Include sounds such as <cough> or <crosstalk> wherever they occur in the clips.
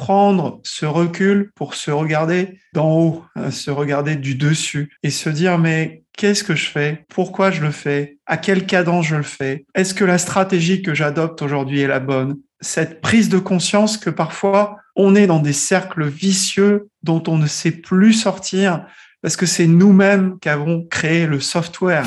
prendre ce recul pour se regarder d'en haut, euh, se regarder du dessus et se dire mais qu'est-ce que je fais? Pourquoi je le fais? À quel cadence je le fais? Est-ce que la stratégie que j'adopte aujourd'hui est la bonne? Cette prise de conscience que parfois on est dans des cercles vicieux dont on ne sait plus sortir parce que c'est nous-mêmes qui avons créé le software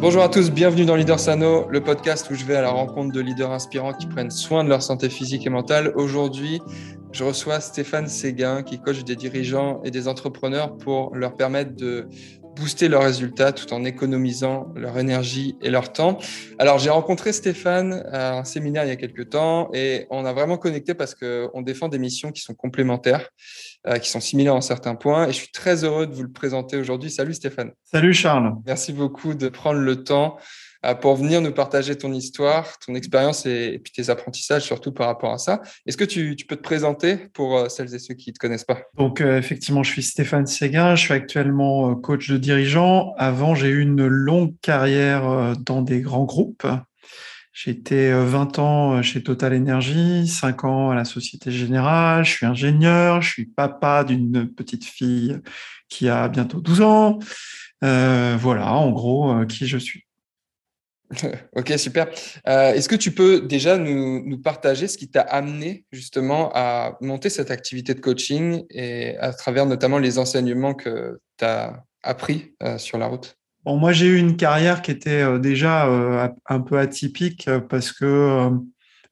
Bonjour à tous, bienvenue dans Leader Sano, le podcast où je vais à la rencontre de leaders inspirants qui prennent soin de leur santé physique et mentale. Aujourd'hui, je reçois Stéphane Séguin qui coach des dirigeants et des entrepreneurs pour leur permettre de booster leurs résultats tout en économisant leur énergie et leur temps. Alors, j'ai rencontré Stéphane à un séminaire il y a quelques temps et on a vraiment connecté parce qu'on défend des missions qui sont complémentaires, euh, qui sont similaires en certains points et je suis très heureux de vous le présenter aujourd'hui. Salut Stéphane. Salut Charles. Merci beaucoup de prendre le temps pour venir nous partager ton histoire, ton expérience et, puis tes apprentissages surtout par rapport à ça. Est-ce que tu, peux te présenter pour euh, celles et ceux qui ne te connaissent pas? Donc euh, effectivement, je suis Stéphane Séguin, je suis actuellement coach de dirigeant. Avant, j'ai eu une longue carrière dans des grands groupes. Été 20 ans chez Total Energy, 5 ans à la Société Générale, je suis ingénieur, je suis papa d'une petite fille qui a bientôt 12 ans. voilà, en gros, qui je suis. <laughs> ok, super. Euh, est-ce que tu peux déjà nous, partager ce qui t'a amené justement à monter cette activité de coaching et à travers notamment les enseignements que tu as appris euh, sur la route? Bon, moi, j'ai eu une carrière qui était euh, déjà un peu atypique parce que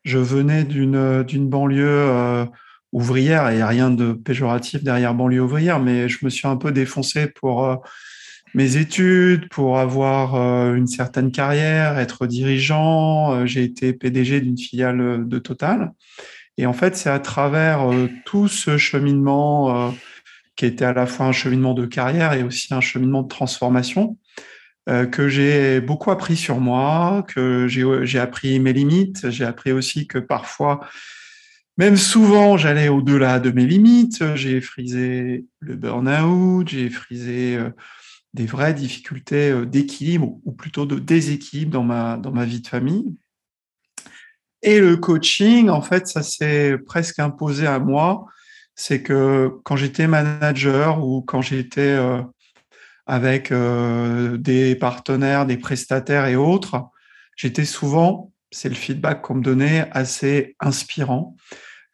je venais d'une banlieue ouvrière et rien de péjoratif derrière banlieue ouvrière, mais je me suis un peu défoncé pour mes études, pour avoir euh, une certaine carrière, être dirigeant. Euh, j'ai été PDG d'une filiale de Total. Et en fait, c'est à travers euh, tout ce cheminement qui était à la fois un cheminement de carrière et aussi un cheminement de transformation, que j'ai beaucoup appris sur moi, que j'ai appris mes limites. J'ai appris aussi que parfois, même souvent, j'allais au-delà de mes limites. J'ai frisé le burn-out, j'ai frisé des vraies difficultés euh, d'équilibre ou plutôt de déséquilibre dans ma, dans ma vie de famille. Et le coaching, en fait, ça s'est presque imposé à moi. C'est que quand j'étais manager ou quand j'étais euh, avec euh, des partenaires, des prestataires et autres, j'étais souvent, c'est le feedback qu'on me donnait, assez inspirant.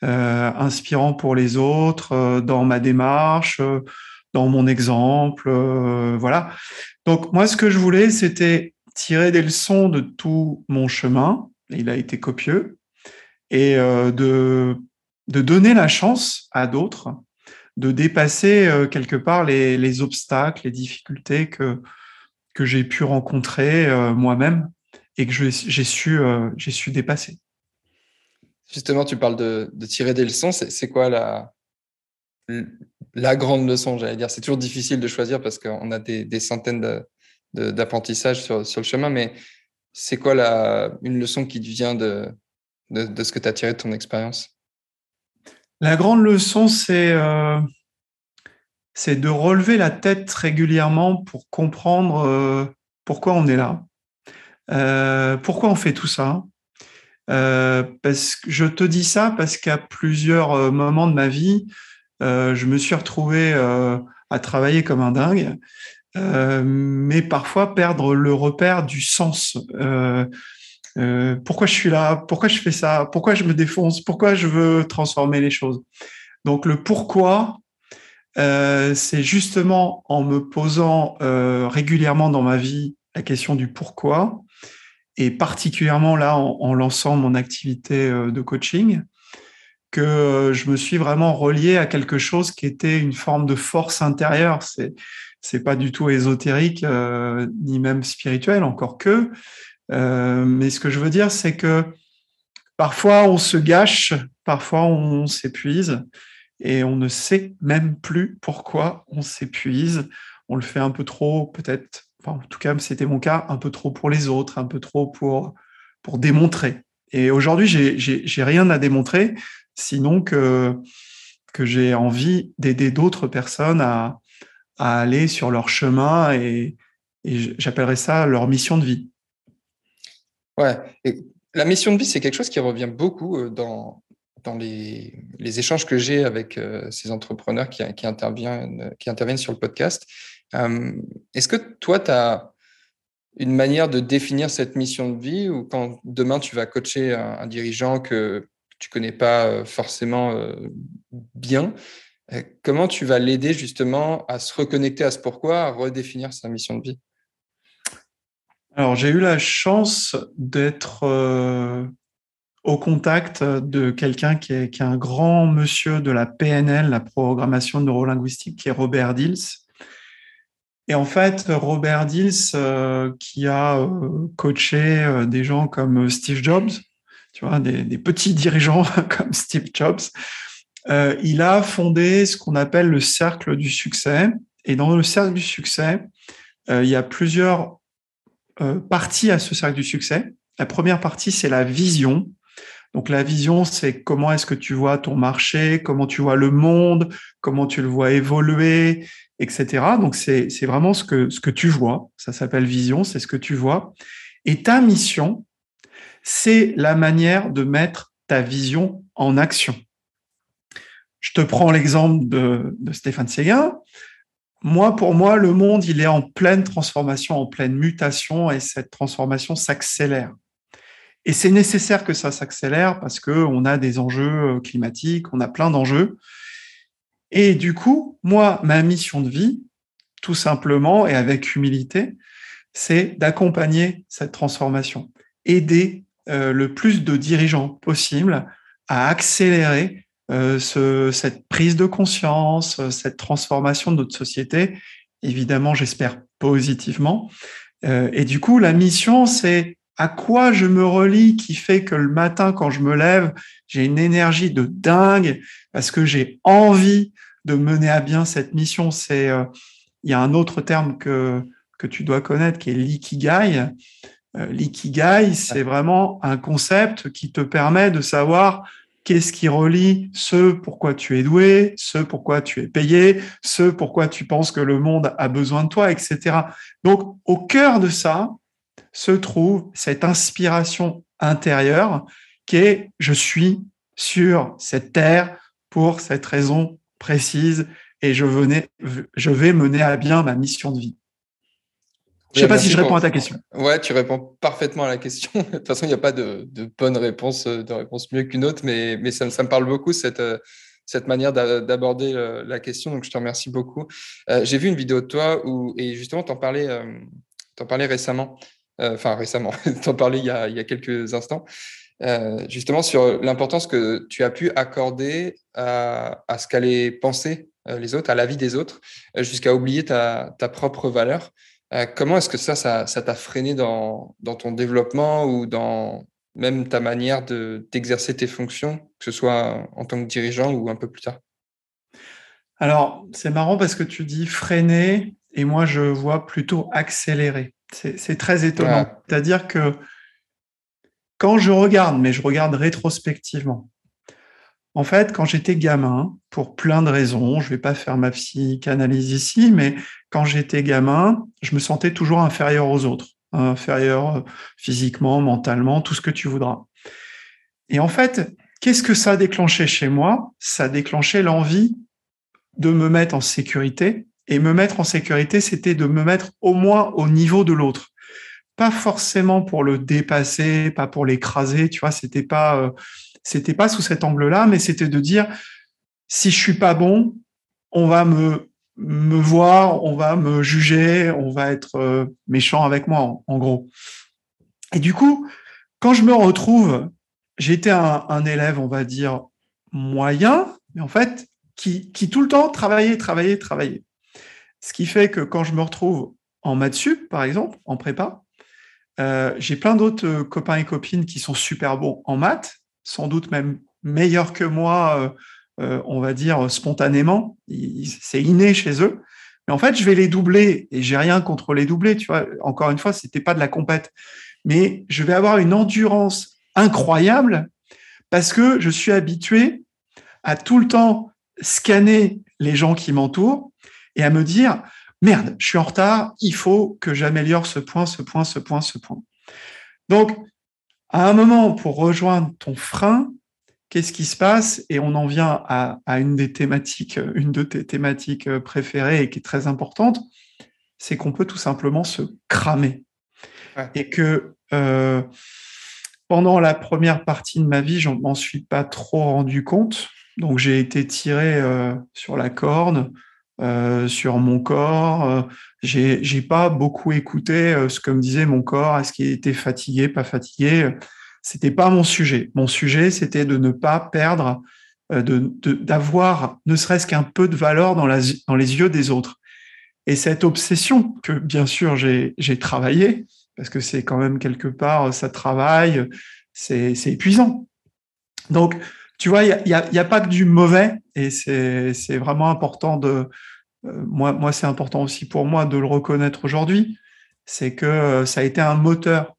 inspirant pour les autres dans ma démarche, dans mon exemple, euh, voilà. Donc moi, ce que je voulais, c'était tirer des leçons de tout mon chemin. Il a été copieux et euh, de de donner la chance à d'autres de dépasser euh, quelque part les, les, obstacles, les difficultés que que j'ai pu rencontrer moi-même et que j'ai su su dépasser. Justement, tu parles de, de tirer des leçons. C'est quoi la, la grande leçon, j'allais dire. C'est toujours difficile de choisir parce qu'on a des, centaines d'apprentissages sur, le chemin, mais c'est quoi la, une leçon qui vient de, de, ce que tu as tiré de ton expérience? La grande leçon, c'est euh, de relever la tête régulièrement pour comprendre euh, pourquoi on est là, euh, pourquoi on fait tout ça? parce que je te dis ça parce qu'à plusieurs moments de ma vie, euh, je me suis retrouvé euh, à travailler comme un dingue, euh, mais parfois perdre le repère du sens. pourquoi je suis là? Pourquoi je fais ça? Pourquoi je me défonce? Pourquoi je veux transformer les choses? Donc le pourquoi, c'est justement en me posant régulièrement dans ma vie la question du pourquoi, et particulièrement là en lançant mon activité de coaching, que euh, je me suis vraiment relié à quelque chose qui était une forme de force intérieure. C'est c'est pas du tout ésotérique euh, ni même spirituel, encore que. Euh, mais ce que je veux dire, c'est que parfois on se gâche, parfois on s'épuise et on ne sait même plus pourquoi on s'épuise. On le fait un peu trop, peut-être, enfin, en tout cas, c'était mon cas, un peu trop pour les autres, un peu trop pour, pour démontrer. Et aujourd'hui, j'ai rien à démontrer, sinon que, que j'ai envie d'aider d'autres personnes à, à aller sur leur chemin et, j'appellerais ça leur mission de vie. Ouais, la mission de vie, c'est quelque chose qui revient beaucoup euh, dans, dans les, les échanges que j'ai avec euh, ces entrepreneurs qui, qui, interviennent, qui interviennent sur le podcast. Euh, est-ce que toi, tu as une manière de définir cette mission de vie ou quand demain tu vas coacher un, dirigeant que tu connais pas forcément bien, comment tu vas l'aider justement à se reconnecter à ce pourquoi, à redéfinir sa mission de vie? Alors, j'ai eu la chance d'être euh, au contact de quelqu'un qui est, un grand monsieur de la PNL, la programmation neurolinguistique, qui est Robert Dills. Et en fait, Robert Dills, euh, qui a euh, coaché des gens comme Steve Jobs, tu vois, des, petits dirigeants <laughs> comme Steve Jobs, il a fondé ce qu'on appelle le cercle du succès. Et dans le cercle du succès, il y a plusieurs euh, partie à ce cercle du succès. La première partie, c'est la vision. Donc la vision, c'est comment est-ce que tu vois ton marché, comment tu vois le monde, comment tu le vois évoluer, etc. Donc c'est vraiment ce que, ce que tu vois. Ça s'appelle vision, c'est ce que tu vois. Et ta mission, c'est la manière de mettre ta vision en action. Je te prends l'exemple de, Stéphane Séguin moi, pour moi, le monde, il est en pleine transformation, en pleine mutation, et cette transformation s'accélère. Et c'est nécessaire que ça s'accélère parce qu'on a des enjeux euh, climatiques, on a plein d'enjeux. Et du coup, moi, ma mission de vie, tout simplement et avec humilité, c'est d'accompagner cette transformation, aider euh, le plus de dirigeants possible à accélérer euh, ce, cette prise de conscience, euh, cette transformation de notre société, évidemment, j'espère positivement. Et du coup, la mission, c'est à quoi je me relie qui fait que le matin, quand je me lève, j'ai une énergie de dingue parce que j'ai envie de mener à bien cette mission. C'est, il y a un autre terme que que tu dois connaître qui est l'ikigai. L'ikigai, c'est vraiment un concept qui te permet de savoir qu'est-ce qui relie ce pourquoi tu es doué, ce pourquoi tu es payé, ce pourquoi tu penses que le monde a besoin de toi, etc. Donc, au cœur de ça se trouve cette inspiration intérieure qui est je suis sur cette terre pour cette raison précise et je, venais, je vais mener à bien ma mission de vie. Je ne sais pas si je réponds à ta question. Ouais, tu réponds parfaitement à la question. <laughs> de toute façon, il n'y a pas de, bonne réponse, euh, de réponse mieux qu'une autre, mais, mais ça, me parle beaucoup, cette, euh, cette manière d'aborder euh, la question. Donc, je te remercie beaucoup. J'ai vu une vidéo de toi où, et justement, tu en parlais, en parlais récemment, enfin récemment, <laughs> tu en parlais il y, a, il y a quelques instants, justement sur l'importance que tu as pu accorder à, à ce qu'allaient penser les autres, à la vie des autres, jusqu'à oublier ta, ta propre valeur. Euh, comment est-ce que ça, ça t'a freiné dans, ton développement ou dans même ta manière d'exercer tes fonctions, que ce soit en tant que dirigeant ou un peu plus tard? Alors, c'est marrant parce que tu dis freiner et moi, je vois plutôt accélérer. C'est très étonnant. C'est-à-dire que quand je regarde, mais je regarde rétrospectivement, en fait, quand j'étais gamin, pour plein de raisons, je ne vais pas faire ma psychanalyse ici, mais quand j'étais gamin, je me sentais toujours inférieur aux autres, inférieur euh, physiquement, mentalement, tout ce que tu voudras. Et en fait, qu'est-ce que ça a déclenché chez moi? Ça a déclenché l'envie de me mettre en sécurité. Et me mettre en sécurité, c'était de me mettre au moins au niveau de l'autre. Pas forcément pour le dépasser, pas pour l'écraser, tu vois, c'était pas euh, c'était pas sous cet angle-là, mais c'était de dire si je suis pas bon, on va me voir, on va me juger, on va être euh, méchant avec moi, en, gros. Et du coup, quand je me retrouve, j'étais un, un élève, on va dire moyen, mais en fait qui, qui tout le temps travaillait, travaillait, travaillait. Ce qui fait que quand je me retrouve en maths sup, par exemple, en prépa, euh, j'ai plein d'autres euh, copains et copines qui sont super bons en maths, sans doute même meilleurs que moi, on va dire spontanément. C'est inné chez eux. Mais en fait, je vais les doubler et j'ai rien contre les doubler. Tu vois, encore une fois, c'était pas de la compète, mais je vais avoir une endurance incroyable parce que je suis habitué à tout le temps scanner les gens qui m'entourent et à me dire merde, je suis en retard, il faut que j'améliore ce point, ce point, ce point, ce point. Donc, à un moment, pour rejoindre ton frein, qu'est-ce qui se passe? Et on en vient à, une des thématiques, une de tes thématiques préférées et qui est très importante, c'est qu'on peut tout simplement se cramer. Et que euh, pendant la première partie de ma vie, je m'en suis pas trop rendu compte. Donc j'ai été tiré euh, sur la corde, euh, sur mon corps. j'ai, j'ai pas beaucoup écouté ce que me disait mon corps. Est-ce qu'il était fatigué, pas fatigué c'était pas mon sujet. Mon sujet, c'était de ne pas perdre, euh, de, d'avoir ne serait-ce qu'un peu de valeur dans, les yeux des autres. Et cette obsession que, bien sûr, j'ai, j'ai travaillé, parce que c'est quand même quelque part, ça travaille, c'est, c'est épuisant. Donc, tu vois, il n'y a, pas que du mauvais, et c'est, vraiment important de... Euh, moi, c'est important aussi pour moi de le reconnaître aujourd'hui, c'est que euh, ça a été un moteur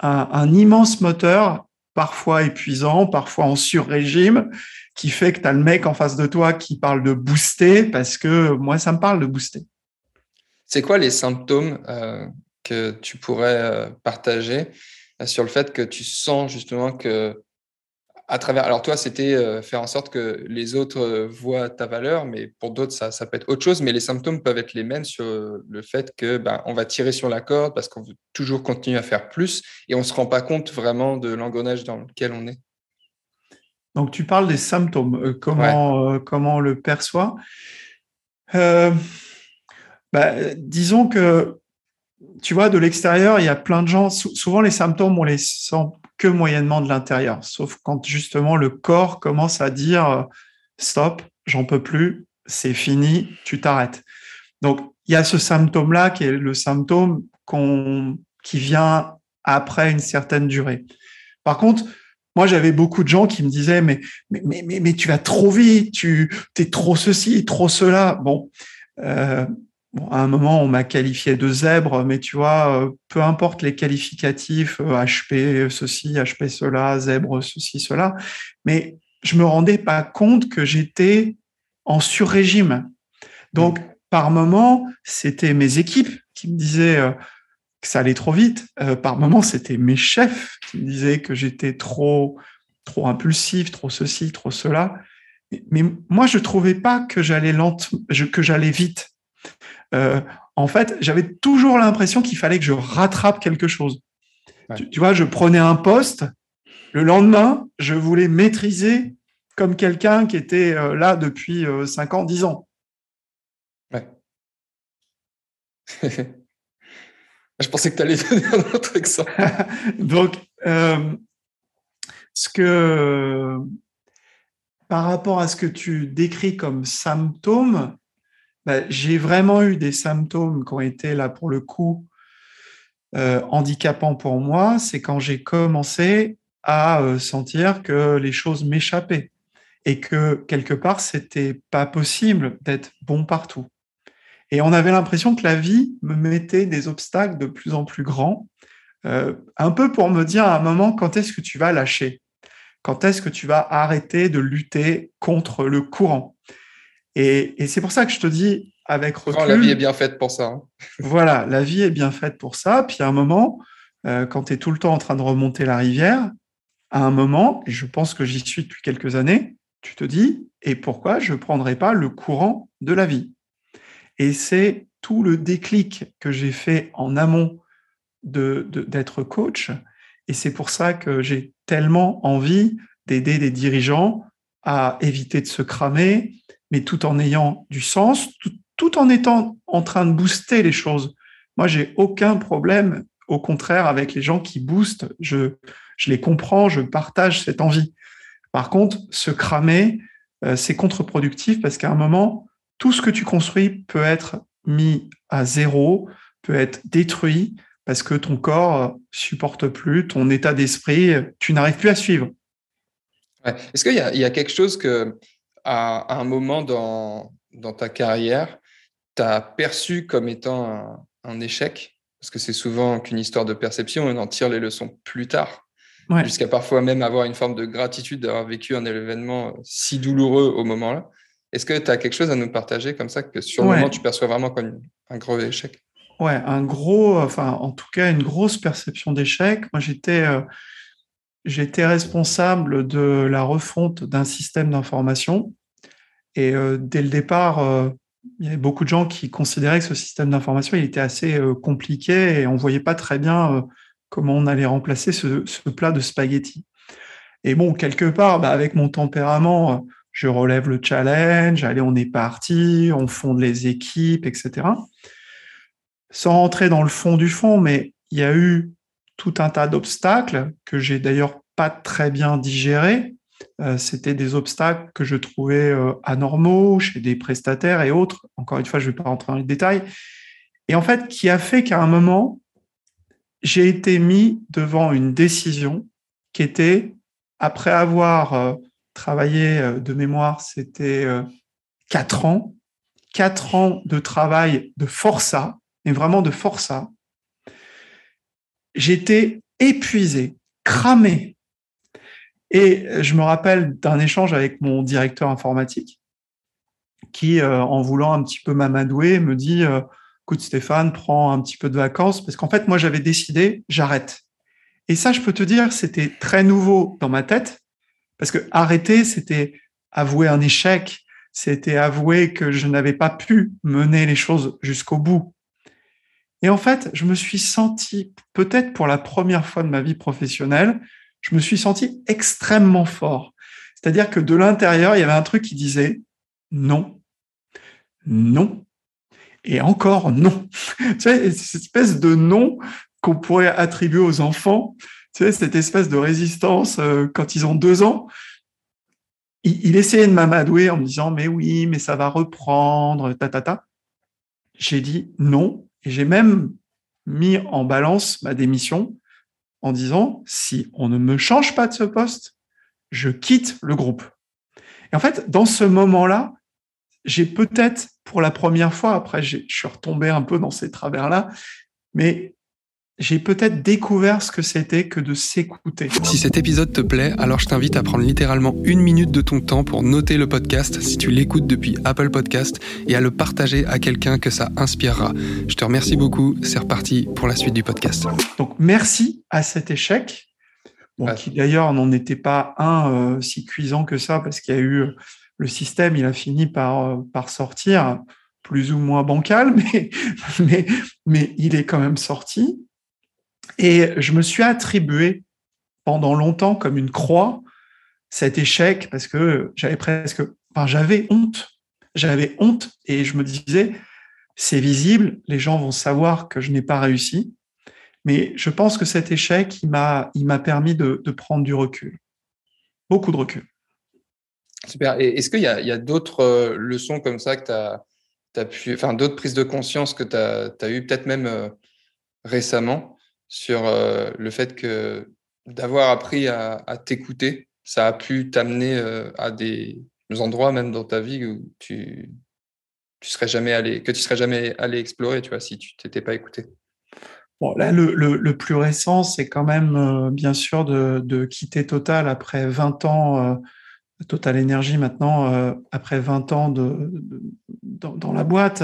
un, immense moteur, parfois épuisant, parfois en sur-régime, qui fait que tu as le mec en face de toi qui parle de booster, parce que moi, ça me parle de booster. C'est quoi les symptômes euh, que tu pourrais partager sur le fait que tu sens justement que à travers. Alors, toi, c'était euh, faire en sorte que les autres euh, voient ta valeur, mais pour d'autres, ça, ça, peut être autre chose. Mais les symptômes peuvent être les mêmes sur le fait que ben, on va tirer sur la corde parce qu'on veut toujours continuer à faire plus et on ne se rend pas compte vraiment de l'engrenage dans lequel on est. Donc, tu parles des symptômes, euh, comment, comment on le perçoit? bah, disons que, tu vois, de l'extérieur, il y a plein de gens, souvent les symptômes, on les sent que moyennement de l'intérieur, sauf quand justement le corps commence à dire euh, stop, j'en peux plus, c'est fini, tu t'arrêtes. Donc il y a ce symptôme-là qui est le symptôme qu'on qui vient après une certaine durée. Par contre, moi, j'avais beaucoup de gens qui me disaient mais mais mais tu vas trop vite, tu es trop ceci, trop cela. Bon, euh, Bon, à un moment, on m'a qualifié de zèbre, mais tu vois, euh, peu importe les qualificatifs, HP euh, ceci, HP cela, zèbre ceci, cela, mais je me rendais pas compte que j'étais en sur-régime. Donc, par moment, c'était mes équipes qui me disaient euh, que ça allait trop vite. par moment, c'était mes chefs qui me disaient que j'étais trop, trop impulsif, trop ceci, trop cela. Mais moi, je trouvais pas que j'allais lente, que j'allais vite. Euh, en fait, j'avais toujours l'impression qu'il fallait que je rattrape quelque chose. Tu, vois, je prenais un poste, le lendemain, je voulais maîtriser comme quelqu'un qui était euh, là depuis 5 euh, ans, 10 ans. Ouais. <laughs> je pensais que tu allais <laughs> donner un autre exemple. <laughs> Donc, ce que, par rapport à ce que tu décris comme symptômes, bah, j'ai vraiment eu des symptômes qui ont été là pour le coup euh, handicapants pour moi. C'est quand j'ai commencé à euh, sentir que les choses m'échappaient et que quelque part c'était pas possible d'être bon partout. Et on avait l'impression que la vie me mettait des obstacles de plus en plus grands, euh, un peu pour me dire à un moment quand est-ce que tu vas lâcher, quand est-ce que tu vas arrêter de lutter contre le courant? Et, c'est pour ça que je te dis, avec recul. la vie est bien faite pour ça. Hein. <laughs> voilà, la vie est bien faite pour ça. Puis à un moment, euh, quand tu es tout le temps en train de remonter la rivière, à un moment, et je pense que j'y suis depuis quelques années, tu te dis, et pourquoi je ne prendrais pas le courant de la vie? Et c'est tout le déclic que j'ai fait en amont d'être de, d'être coach. Et c'est pour ça que j'ai tellement envie d'aider des dirigeants à éviter de se cramer, mais tout en ayant du sens, tout, en étant en train de booster les choses. Moi, j'ai aucun problème, au contraire, avec les gens qui boostent. Je, je les comprends, je partage cette envie. Par contre, se cramer, euh, c'est contre-productif parce qu'à un moment, tout ce que tu construis peut être mis à zéro, peut être détruit parce que ton corps supporte plus, ton état d'esprit, tu n'arrives plus à suivre. Est-ce qu'il y, a quelque chose que, à, un moment dans, dans ta carrière, tu as perçu comme étant un, échec? Parce que c'est souvent qu'une histoire de perception, on en tire les leçons plus tard. Jusqu'à parfois même avoir une forme de gratitude d'avoir vécu un événement si douloureux au moment-là. Est-ce que tu as quelque chose à nous partager comme ça que sur le moment tu perçois vraiment comme un gros échec? Ouais, un gros, enfin en tout cas une grosse perception d'échec. Moi j'étais euh, j'étais responsable de la refonte d'un système d'information et euh, dès le départ, euh, il y avait beaucoup de gens qui considéraient que ce système d'information il était assez compliqué et on voyait pas très bien comment on allait remplacer ce, plat de spaghettis. Et bon, quelque part, bah, avec mon tempérament, je relève le challenge, allez, on est parti, on fonde les équipes, etc. Sans rentrer dans le fond du fond, mais il y a eu tout un tas d'obstacles que j'ai d'ailleurs pas très bien digérés. Euh, c'était des obstacles que je trouvais euh, anormaux chez des prestataires et autres. Encore une fois, je ne vais pas rentrer dans les détails. Et en fait, qui a fait qu'à un moment, j'ai été mis devant une décision qui était, après avoir euh, travaillé de mémoire, c'était quatre ans, quatre ans de travail de forçat, et vraiment de forçat, j'étais épuisé, cramé. Et je me rappelle d'un échange avec mon directeur informatique qui, en voulant un petit peu m'amadouer, me dit écoute Stéphane, prends un petit peu de vacances, parce qu'en fait, moi, j'avais décidé, j'arrête. Et ça, je peux te dire, c'était très nouveau dans ma tête, parce que arrêter, c'était avouer un échec, c'était avouer que je n'avais pas pu mener les choses jusqu'au bout. Et en fait, je me suis senti, peut-être pour la première fois de ma vie professionnelle, je me suis senti extrêmement fort. C'est-à-dire que de l'intérieur, il y avait un truc qui disait non, non, et encore non. <laughs> tu sais, cette espèce de non qu'on pourrait attribuer aux enfants, tu sais, cette espèce de résistance euh, quand ils ont deux ans. Il, essayait de m'amadouer en me disant mais oui, mais ça va reprendre, ta ta ta. J'ai dit non et j'ai même mis en balance ma démission en disant si on ne me change pas de ce poste, je quitte le groupe. Et en fait, dans ce moment-là, j'ai peut-être pour la première fois, après je suis retombé un peu dans ces travers-là, mais j'ai peut-être découvert ce que c'était que de s'écouter. Si cet épisode te plaît, alors je t'invite à prendre littéralement une minute de ton temps pour noter le podcast si tu l'écoutes depuis Apple Podcast et à le partager à quelqu'un que ça inspirera. Je te remercie beaucoup, c'est reparti pour la suite du podcast. Donc merci à cet échec, qui d'ailleurs n'en était pas un euh, si cuisant que ça parce qu'il y a eu le système, il a fini par, euh, par sortir, plus ou moins bancal, <laughs> mais, mais, mais il est quand même sorti. Et je me suis attribué pendant longtemps comme une croix cet échec parce que j'avais presque, enfin, j'avais honte. J'avais honte et je me disais, c'est visible, les gens vont savoir que je n'ai pas réussi. Mais je pense que cet échec, il m'a, il m'a permis de, prendre du recul. Beaucoup de recul. Super. Est-ce qu'il y a, d'autres euh, leçons comme ça que tu as, pu, enfin, d'autres prises de conscience que tu as, as eu peut-être même euh, récemment? Sur euh, le fait que d'avoir appris à, t'écouter, ça a pu t'amener à des endroits même dans ta vie où tu, tu serais jamais allé, que tu serais jamais allé explorer, tu vois, si tu t'étais pas écouté. Bon, là, le, plus récent, c'est quand même, bien sûr, de, quitter Total après 20 ans Total Energy maintenant, euh, après 20 ans de, dans, la boîte,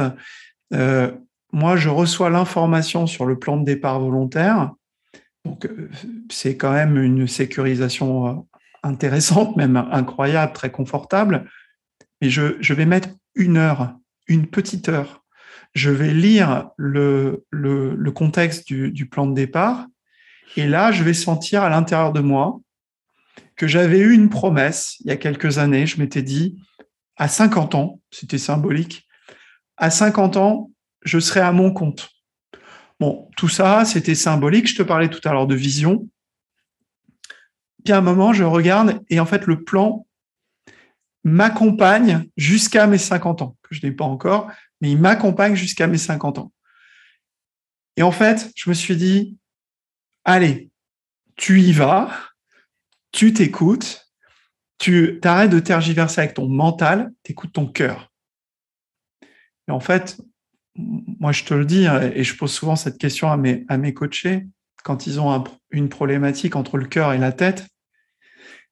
euh, moi, je reçois l'information sur le plan de départ volontaire. Donc, euh, c'est quand même une sécurisation intéressante, même incroyable, très confortable. Mais je, vais mettre une heure, une petite heure. Je vais lire le, le, contexte du plan de départ. Et là, je vais sentir à l'intérieur de moi que j'avais eu une promesse il y a quelques années. Je m'étais dit, à 50 ans, c'était symbolique, à 50 ans, je serai à mon compte. Bon, tout ça, c'était symbolique. Je te parlais tout à l'heure de vision. Puis à un moment, je regarde et en fait, le plan m'accompagne jusqu'à mes 50 ans, que je n'ai pas encore, mais il m'accompagne jusqu'à mes 50 ans. Et en fait, je me suis dit, allez, tu y vas, tu t'écoutes, tu arrêtes de tergiverser avec ton mental, tu écoutes ton cœur. Et en fait, moi je te le dis, hein, et je pose souvent cette question à mes, à mes coachés, quand ils ont une problématique entre le cœur et la tête,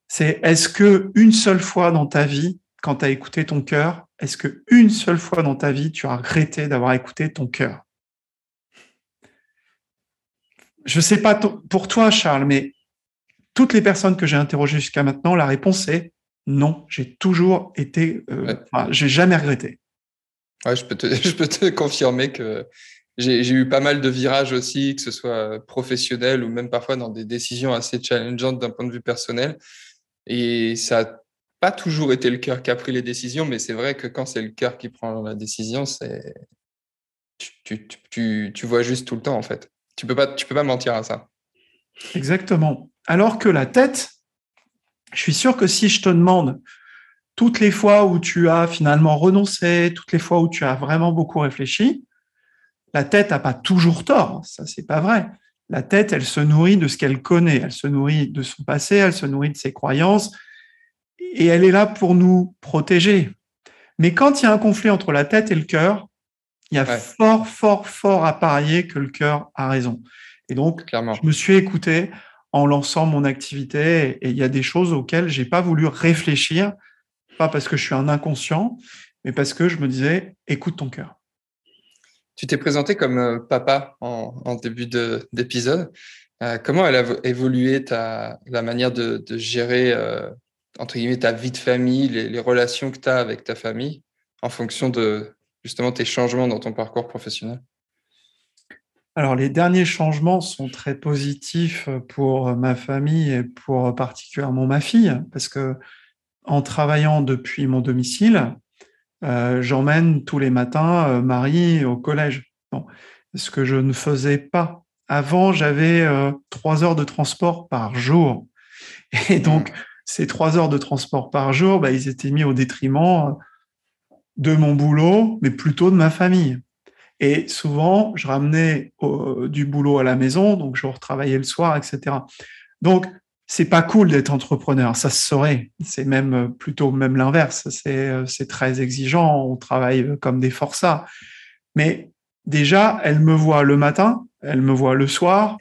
c'est est-ce que une seule fois dans ta vie, quand tu as écouté ton cœur, est-ce que une seule fois dans ta vie, tu as regretté d'avoir écouté ton cœur? Je ne sais pas pour toi, Charles, mais toutes les personnes que j'ai interrogées jusqu'à maintenant, la réponse est non. J'ai toujours été, euh, j'ai jamais regretté. Je, peux te, <laughs> je peux te confirmer que j'ai eu pas mal de virages aussi, que ce soit professionnel ou même parfois dans des décisions assez challengeantes d'un point de vue personnel. Et ça n'a pas toujours été le cœur qui a pris les décisions, mais c'est vrai que quand c'est le cœur qui prend la décision, c'est tu, tu, tu, vois juste tout le temps en fait. Tu peux tu peux pas mentir à ça. Exactement. Alors que la tête, je suis sûr que si je te demande toutes les fois où tu as finalement renoncé, toutes les fois où tu as vraiment beaucoup réfléchi, la tête n'a pas toujours tort. Ça, c'est pas vrai. La tête, elle se nourrit de ce qu'elle connaît. Elle se nourrit de son passé, elle se nourrit de ses croyances et elle est là pour nous protéger. Mais quand il y a un conflit entre la tête et le cœur, il y a fort, fort, fort à parier que le cœur a raison. Et donc, Clairement. je me suis écouté en lançant mon activité. Et il y a des choses auxquelles j'ai pas voulu réfléchir, pas parce que je suis un inconscient, mais parce que je me disais, écoute ton cœur. Tu t'es présenté comme euh, papa en, début d'épisode. Euh, comment elle a évolué ta, la manière de, gérer, euh, entre guillemets, ta vie de famille, les, les relations que tu as avec ta famille en fonction de justement tes changements dans ton parcours professionnel? Alors, les derniers changements sont très positifs pour ma famille et pour particulièrement ma fille, parce que en travaillant depuis mon domicile, euh, j'emmène tous les matins euh, Marie au collège. ce que je ne faisais pas. Avant, j'avais euh, trois heures de transport par jour. Et donc, ces trois heures de transport par jour, bah, ils étaient mis au détriment de mon boulot, mais plutôt de ma famille. Et souvent, je ramenais du boulot à la maison, donc je retravaillais le soir, etc. Donc, c'est pas cool d'être entrepreneur, ça se saurait. C'est même plutôt même l'inverse. C'est très exigeant, on travaille comme des forçats. Mais déjà, elle me voit le matin, elle me voit le soir.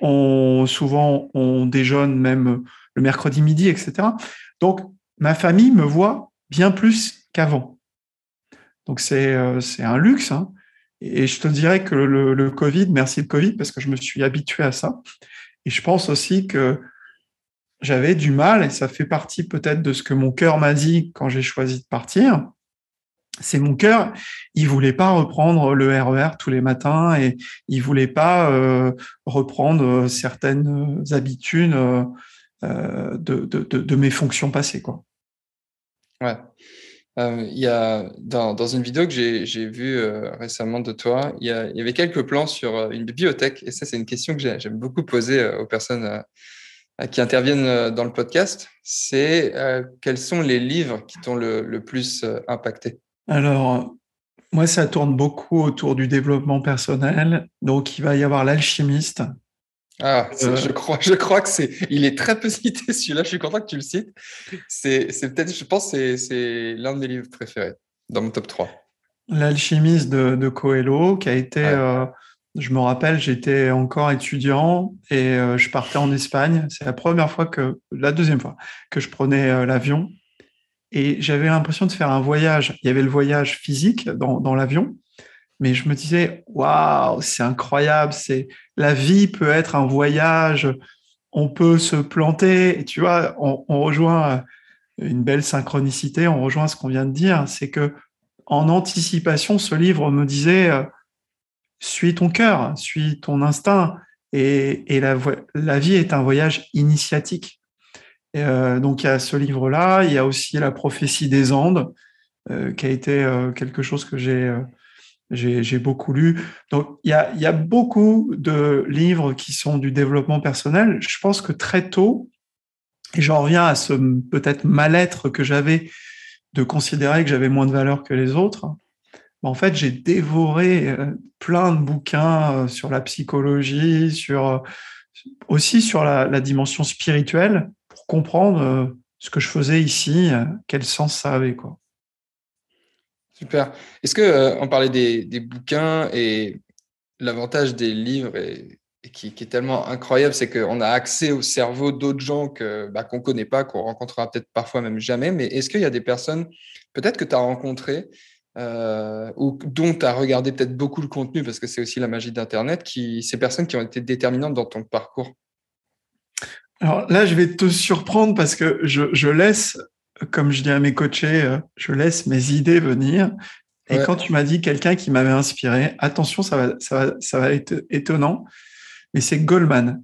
Souvent, on déjeune même le mercredi midi, etc. Donc, ma famille me voit bien plus qu'avant. Donc, c'est un luxe. Hein. Et je te dirais que le, Covid, merci le Covid, parce que je me suis habitué à ça. Et je pense aussi que j'avais du mal, et ça fait partie peut-être de ce que mon cœur m'a dit quand j'ai choisi de partir. C'est mon cœur, il voulait pas reprendre le RER e tous les matins et il voulait pas euh, reprendre certaines habitudes euh, de, de, mes fonctions passées, quoi. Ouais. Euh, il y a, dans, une vidéo que j'ai vue euh, récemment de toi, il y, avait quelques plans sur euh, une bibliothèque. Et ça, c'est une question que j'aime beaucoup poser aux personnes qui interviennent dans le podcast. C'est quels sont les livres qui t'ont le, le, plus impacté? Alors, moi, ça tourne beaucoup autour du développement personnel. Donc, il va y avoir l'alchimiste, ah, euh, je crois, je crois que c'est, il est très peu <laughs> cité celui-là. Je suis content que tu le cites. C'est, c'est peut-être, je pense, c'est, c'est l'un de mes livres préférés dans mon top 3. L'alchimiste de, de Coelho, qui a été, euh, je me rappelle, j'étais encore étudiant et euh, je partais en Espagne. C'est la première fois que, la deuxième fois que je prenais l'avion. Et j'avais l'impression de faire un voyage. Il y avait le voyage physique dans, l'avion, mais je me disais, waouh, c'est incroyable, c'est la vie peut être un voyage, on peut se planter, tu vois, on, rejoint une belle synchronicité, on rejoint ce qu'on vient de dire, c'est que en anticipation, ce livre me disait, euh, suis ton cœur, suis ton instinct, et, la, la, vie est un voyage initiatique. Euh, donc il y a ce livre-là, il y a aussi la prophétie des Andes, euh, qui a été quelque chose que j'ai j'ai beaucoup lu. Donc, il y a, y a, beaucoup de livres qui sont du développement personnel. Je pense que très tôt, et j'en reviens à ce peut-être mal-être que j'avais de considérer que j'avais moins de valeur que les autres, en fait, j'ai dévoré euh, plein de bouquins euh, sur la psychologie, sur aussi sur la, dimension spirituelle, pour comprendre ce que je faisais ici, quel sens ça avait. Quoi. Super. Est-ce que on parlait des, des, bouquins et l'avantage des livres et, qui, est tellement incroyable, c'est qu'on a accès au cerveau d'autres gens que bah, qu'on connaît pas, qu'on rencontrera peut-être parfois même jamais. Mais est-ce qu'il y a des personnes, peut-être que tu as rencontrées euh, ou dont tu as regardé peut-être beaucoup le contenu, parce que c'est aussi la magie d'Internet, qui, ces personnes qui ont été déterminantes dans ton parcours Alors là, je vais te surprendre parce que je, je laisse, comme je dis à mes coachés, euh, je laisse mes idées venir. Et quand tu m'as dit quelqu'un qui m'avait inspiré, attention, ça va, ça va, ça va être étonnant, mais c'est Goldman.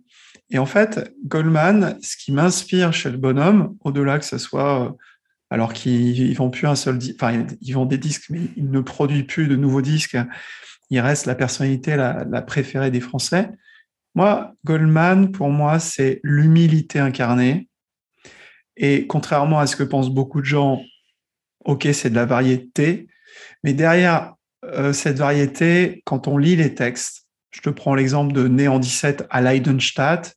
Et en fait, Goldman, ce qui m'inspire chez le bonhomme, au-delà que ce soit euh, alors qu'ils vont plus un seul enfin ils vendent des disques, mais ils ne produisent plus de nouveaux disques. Il reste la personnalité la, préférée des Français. Moi, Goldman, pour moi, c'est l'humilité incarnée. Et contrairement à ce que pensent beaucoup de gens, ok, c'est de la variété, mais derrière euh, cette variété, quand on lit les textes, je te prends l'exemple de Né en 17 à Leidenstadt,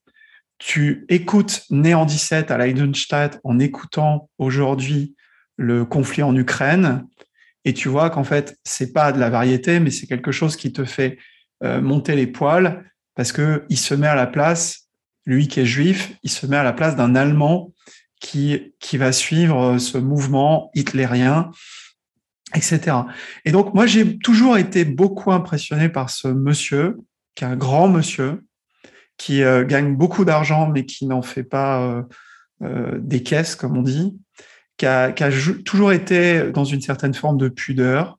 tu écoutes Né en 17 à Leidenstadt en écoutant aujourd'hui le conflit en Ukraine, et tu vois qu'en fait, c'est pas de la variété, mais c'est quelque chose qui te fait euh, monter les poils parce que il se met à la place, lui qui est juif, il se met à la place d'un Allemand qui, qui va suivre ce mouvement hitlérien, etc. Et donc, moi, j'ai toujours été beaucoup impressionné par ce monsieur, qui est un grand monsieur, qui euh, gagne beaucoup d'argent, mais qui n'en fait pas euh, euh, des caisses, comme on dit, qui a, toujours été dans une certaine forme de pudeur.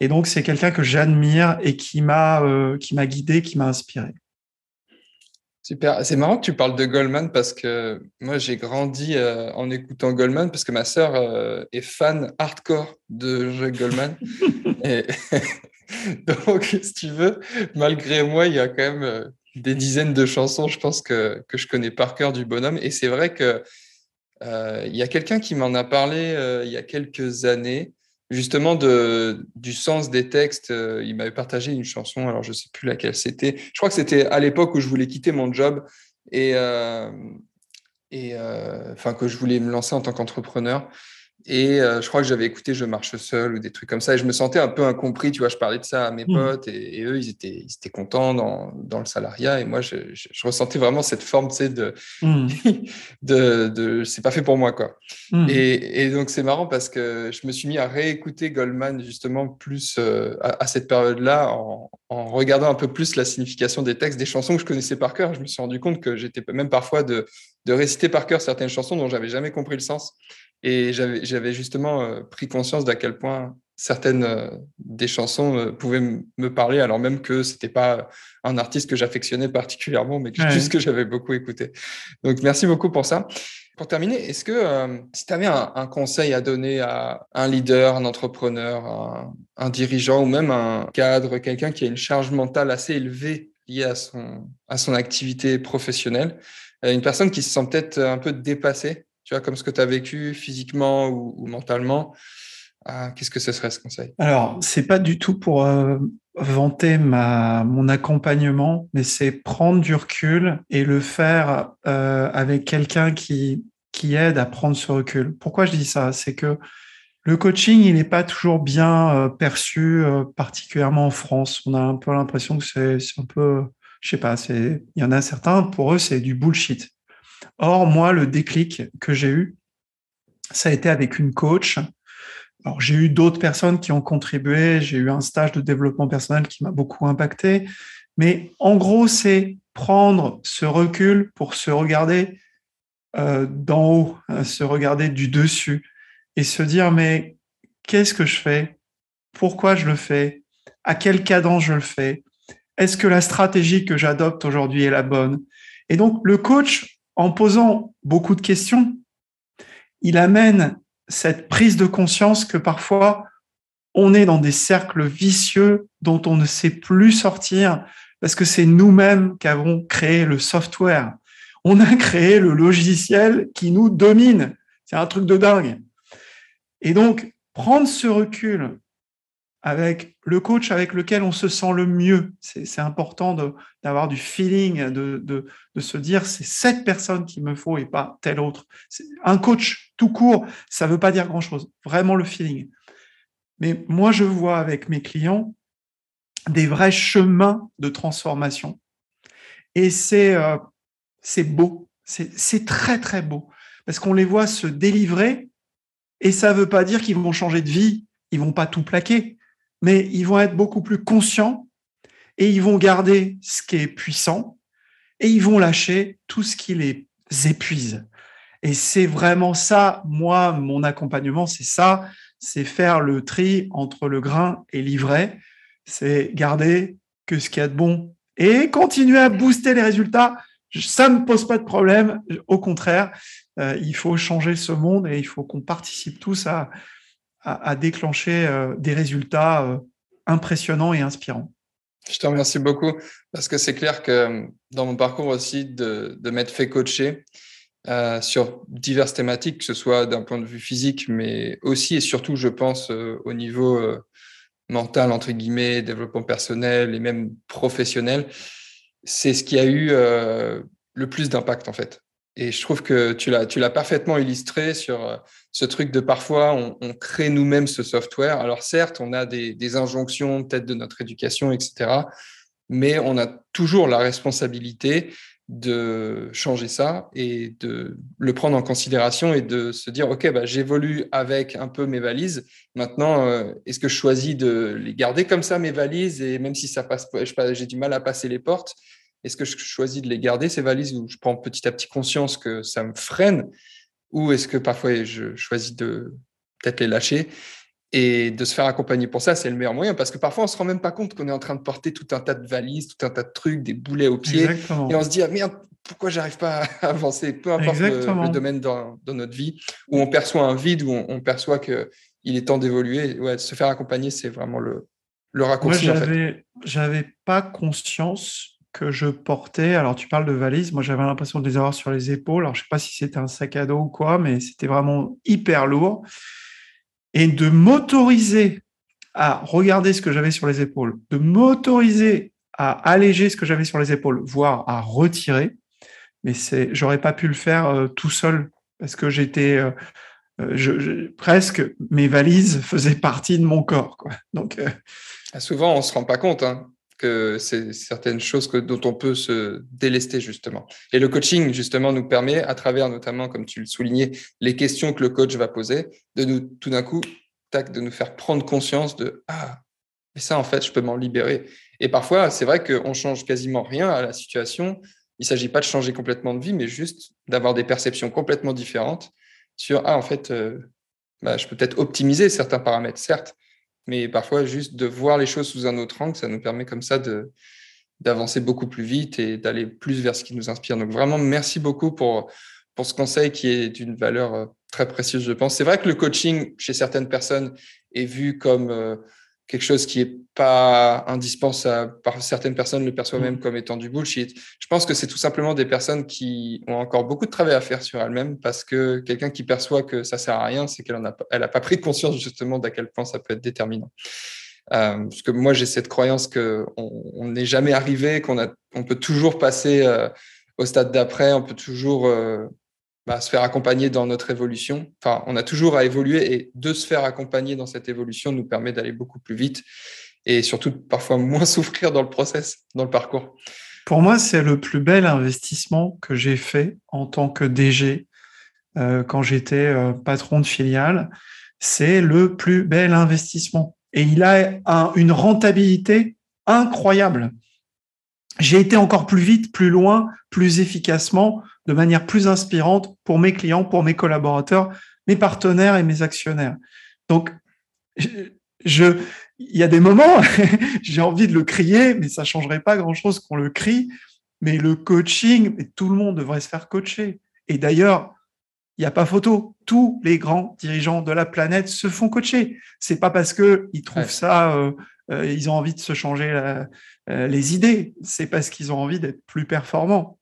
Et donc, c'est quelqu'un que j'admire et qui m'a qui m'a guidé, qui m'a inspiré. Super. C'est marrant que tu parles de Goldman parce que moi, j'ai grandi en écoutant Goldman parce que ma sœur est fan hardcore de Goldman. <laughs> et <laughs> donc, si tu veux, malgré moi, il y a quand même des dizaines de chansons, je pense que, que je connais par cœur du bonhomme. Et c'est vrai que euh, y a quelqu'un qui m'en a parlé euh, il y a quelques années, justement de, du sens des textes. Euh, il m'avait partagé une chanson, alors je ne sais plus laquelle c'était. Je crois que c'était à l'époque où je voulais quitter mon job et, et que je voulais me lancer en tant qu'entrepreneur. Et euh, je crois que j'avais écouté Je marche seul ou des trucs comme ça. Et je me sentais un peu incompris. Tu vois, je parlais de ça à mes mmh. potes et, eux, ils étaient, ils étaient contents dans, dans, le salariat. Et moi, je, je, ressentais vraiment cette forme, tu sais, de, mmh. <laughs> de, de c'est pas fait pour moi, quoi. Mmh. Et, et, donc, c'est marrant parce que je me suis mis à réécouter Goldman, justement, plus euh, à, cette période-là, en, en, regardant un peu plus la signification des textes, des chansons que je connaissais par cœur. Je me suis rendu compte que j'étais même parfois de, de réciter par cœur certaines chansons dont j'avais jamais compris le sens. Et j'avais justement euh, pris conscience d'à quel point certaines euh, des chansons euh, pouvaient me parler, alors même que c'était pas un artiste que j'affectionnais particulièrement, mais juste que j'avais beaucoup écouté. Donc, merci beaucoup pour ça. Pour terminer, est-ce que si tu avais un, conseil à donner à un leader, un entrepreneur, un, un dirigeant ou même un cadre, quelqu'un qui a une charge mentale assez élevée liée à son, à son activité professionnelle, une personne qui se sent peut-être un peu dépassée tu vois, comme ce que tu as vécu physiquement ou, mentalement. Ah, qu'est-ce que ce serait ce conseil? Alors, c'est pas du tout pour euh, vanter ma, mon accompagnement, mais c'est prendre du recul et le faire euh, avec quelqu'un qui, qui aide à prendre ce recul. Pourquoi je dis ça? C'est que le coaching, il n'est pas toujours bien euh, perçu, particulièrement en France. On a un peu l'impression que c'est un peu, je sais pas, il y en a certains, pour eux, c'est du bullshit. Or, moi, le déclic que j'ai eu, ça a été avec une coach. Alors, j'ai eu d'autres personnes qui ont contribué. J'ai eu un stage de développement personnel qui m'a beaucoup impacté. Mais en gros, c'est prendre ce recul pour se regarder euh, d'en haut, euh, se regarder du dessus et se dire, mais qu'est-ce que je fais? Pourquoi je le fais? À quel cadence je le fais? Est-ce que la stratégie que j'adopte aujourd'hui est la bonne? Et donc, le coach, en posant beaucoup de questions, il amène cette prise de conscience que parfois on est dans des cercles vicieux dont on ne sait plus sortir parce que c'est nous-mêmes qui avons créé le software. On a créé le logiciel qui nous domine. C'est un truc de dingue. Et donc, prendre ce recul avec le coach avec lequel on se sent le mieux. C'est important d'avoir du feeling, de, se dire c'est cette personne qu'il me faut et pas telle autre. Un coach tout court, ça ne veut pas dire grand-chose. Vraiment le feeling. Mais moi, je vois avec mes clients des vrais chemins de transformation. Et c'est euh, beau, c'est très très beau, parce qu'on les voit se délivrer, et ça ne veut pas dire qu'ils vont changer de vie, ils vont pas tout plaquer, mais ils vont être beaucoup plus conscients, et ils vont garder ce qui est puissant, et ils vont lâcher tout ce qui les épuise. Et c'est vraiment ça, moi, mon accompagnement, c'est ça, c'est faire le tri entre le grain et l'ivraie, c'est garder que ce qu'il y a de bon et continuer à booster les résultats. Ça ne pose pas de problème. Au contraire, euh, il faut changer ce monde et il faut qu'on participe tous à, à, déclencher euh, des résultats euh, impressionnants et inspirants. Je te remercie beaucoup parce que c'est clair que dans mon parcours aussi de, m'être fait coacher sur diverses thématiques, que ce soit d'un point de vue physique, mais aussi et surtout, je pense, au niveau mental, entre guillemets, développement personnel et même professionnel, c'est ce qui a eu euh, le plus d'impact en fait. Et je trouve que tu l'as, parfaitement illustré sur euh, ce truc de parfois on, crée nous-mêmes ce software. Alors certes, on a des, des injonctions peut-être de notre éducation, etc. Mais on a toujours la responsabilité de changer ça et de le prendre en considération et de se dire ok bah, j'évolue avec un peu mes valises maintenant euh, est-ce que je choisis de les garder comme ça mes valises et même si ça passe j'ai du mal à passer les portes est-ce que je choisis de les garder ces valises ou je prends petit à petit conscience que ça me freine? Ou est-ce que parfois je choisis de peut-être les lâcher et de se faire accompagner pour ça, c'est le meilleur moyen parce que parfois on se rend même pas compte qu'on est en train de porter tout un tas de valises, tout un tas de trucs, des boulets aux pieds. Et on se dit, ah merde, pourquoi j'arrive pas à <laughs> avancer? Peu importe le, domaine dans, notre vie, où on perçoit un vide, où on, perçoit qu'il est temps d'évoluer. Ouais, se faire accompagner, c'est vraiment le, le raccourci. Moi, j'avais, j'avais pas conscience que je portais. Alors, tu parles de valises. Moi, j'avais l'impression de les avoir sur les épaules. Alors, je sais pas si c'était un sac à dos ou quoi, mais c'était vraiment hyper lourd et de m'autoriser à regarder ce que j'avais sur les épaules, de m'autoriser à alléger ce que j'avais sur les épaules, voire à retirer. Mais c'est, j'aurais pas pu le faire euh, tout seul parce que j'étais euh, euh, je, presque mes valises <laughs> faisaient partie de mon corps. Quoi. Donc ah, souvent on se rend pas compte. Hein que c'est certaines choses que, dont on peut se délester justement. Et le coaching justement nous permet, à travers notamment, comme tu le soulignais, les questions que le coach va poser, de nous tout d'un coup, tac, de nous faire prendre conscience de ah, mais ça en fait, je peux m'en libérer. Et parfois, c'est vrai qu'on change quasiment rien à la situation. Il s'agit pas de changer complètement de vie, mais juste d'avoir des perceptions complètement différentes sur ah en fait, euh, bah, je peux peut-être optimiser certains paramètres, certes, mais parfois juste de voir les choses sous un autre angle, ça nous permet comme ça d'avancer beaucoup plus vite et d'aller plus vers ce qui nous inspire. Donc vraiment, merci beaucoup pour, pour ce conseil qui est d'une valeur euh, très précieuse, je pense. C'est vrai que le coaching chez certaines personnes est vu comme euh, quelque chose qui est pas indispensable. Par certaines personnes le perçoivent même mm. comme étant du bullshit. Je pense que c'est tout simplement des personnes qui ont encore beaucoup de travail à faire sur elles-mêmes parce que quelqu'un qui perçoit que ça sert à rien, c'est qu'elle n'a elle a pas pris conscience justement d'à quel point ça peut être déterminant. Euh, parce que moi, j'ai cette croyance qu'on n'est jamais arrivé, qu'on on peut toujours passer euh, au stade d'après, on peut toujours euh, bah, se faire accompagner dans notre évolution. Enfin, on a toujours à évoluer et de se faire accompagner dans cette évolution nous permet d'aller beaucoup plus vite et surtout parfois moins <laughs> souffrir dans le process, dans le parcours. Pour moi, c'est le plus bel investissement que j'ai fait en tant que DG euh, quand j'étais euh, patron de filiale. C'est le plus bel investissement. Et il a une rentabilité incroyable. J'ai été encore plus vite, plus loin, plus efficacement de manière plus inspirante pour mes clients, pour mes collaborateurs, mes partenaires et mes actionnaires. Donc, je, il y a des moments, <laughs> j'ai envie de le crier, mais ça changerait pas grand-chose qu'on le crie. Mais le coaching, tout le monde devrait se faire coacher. Et d'ailleurs, il n'y a pas photo. Tous les grands dirigeants de la planète se font coacher. C'est pas parce que ils trouvent ça, euh, euh, ils ont envie de se changer euh, les idées. C'est parce qu'ils ont envie d'être plus performants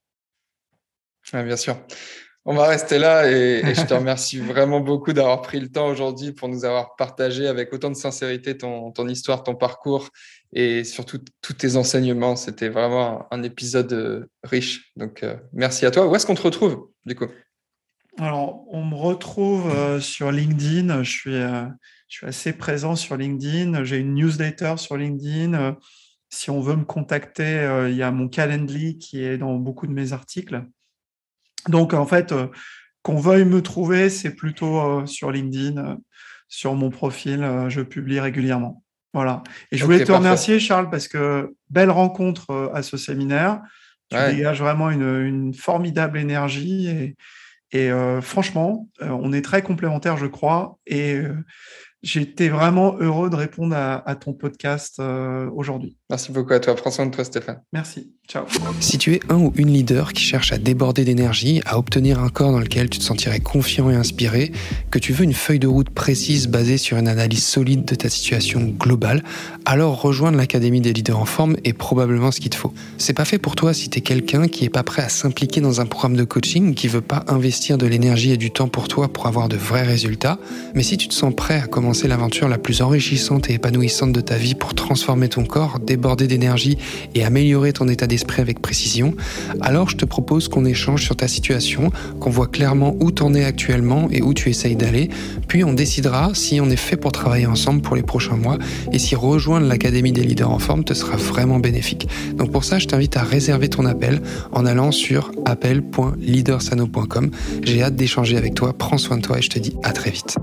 bien sûr. On va rester là et, je te <laughs> remercie vraiment beaucoup d'avoir pris le temps aujourd'hui pour nous avoir partagé avec autant de sincérité ton, histoire, ton parcours et surtout tous tes enseignements. C'était vraiment un, épisode euh, riche. Donc, euh, merci à toi. Où est-ce qu'on te retrouve du coup? Alors, on me retrouve euh, sur LinkedIn. Je suis, je suis assez présent sur LinkedIn. J'ai une newsletter sur LinkedIn. Si on veut me contacter, il y a mon Calendly qui est dans beaucoup de mes articles. Donc, en fait, euh, qu'on veuille me trouver, c'est plutôt euh, sur LinkedIn, euh, sur mon profil, je publie régulièrement. Voilà. Et je voulais te remercier, Charles, parce que belle rencontre à ce séminaire. Tu dégages vraiment une, formidable énergie et, et franchement, on est très complémentaires, je crois. Et J'étais vraiment heureux de répondre à, ton podcast euh, aujourd'hui. Merci beaucoup à toi. Prends soin de toi, Stéphane. Merci. Ciao. Si tu es un ou une leader qui cherche à déborder d'énergie, à obtenir un corps dans lequel tu te sentirais confiant et inspiré, que tu veux une feuille de route précise basée sur une analyse solide de ta situation globale, alors rejoindre l'Académie des leaders en forme est probablement ce qu'il te faut. C'est pas fait pour toi si tu es quelqu'un qui est pas prêt à s'impliquer dans un programme de coaching, qui veut pas investir de l'énergie et du temps pour toi pour avoir de vrais résultats, mais si tu te sens prêt à commencer l'aventure la plus enrichissante et épanouissante de ta vie pour transformer ton corps, déborder d'énergie et améliorer ton état d'esprit avec précision, alors je te propose qu'on échange sur ta situation, qu'on voit clairement où t'en es actuellement et où tu essayes d'aller, puis on décidera si on est fait pour travailler ensemble pour les prochains mois et si rejoindre l'Académie des leaders en forme te sera vraiment bénéfique. Donc pour ça, je t'invite à réserver ton appel en allant sur appel.leadersano.com. J'ai hâte d'échanger avec toi, prends soin de toi et je te dis à très vite.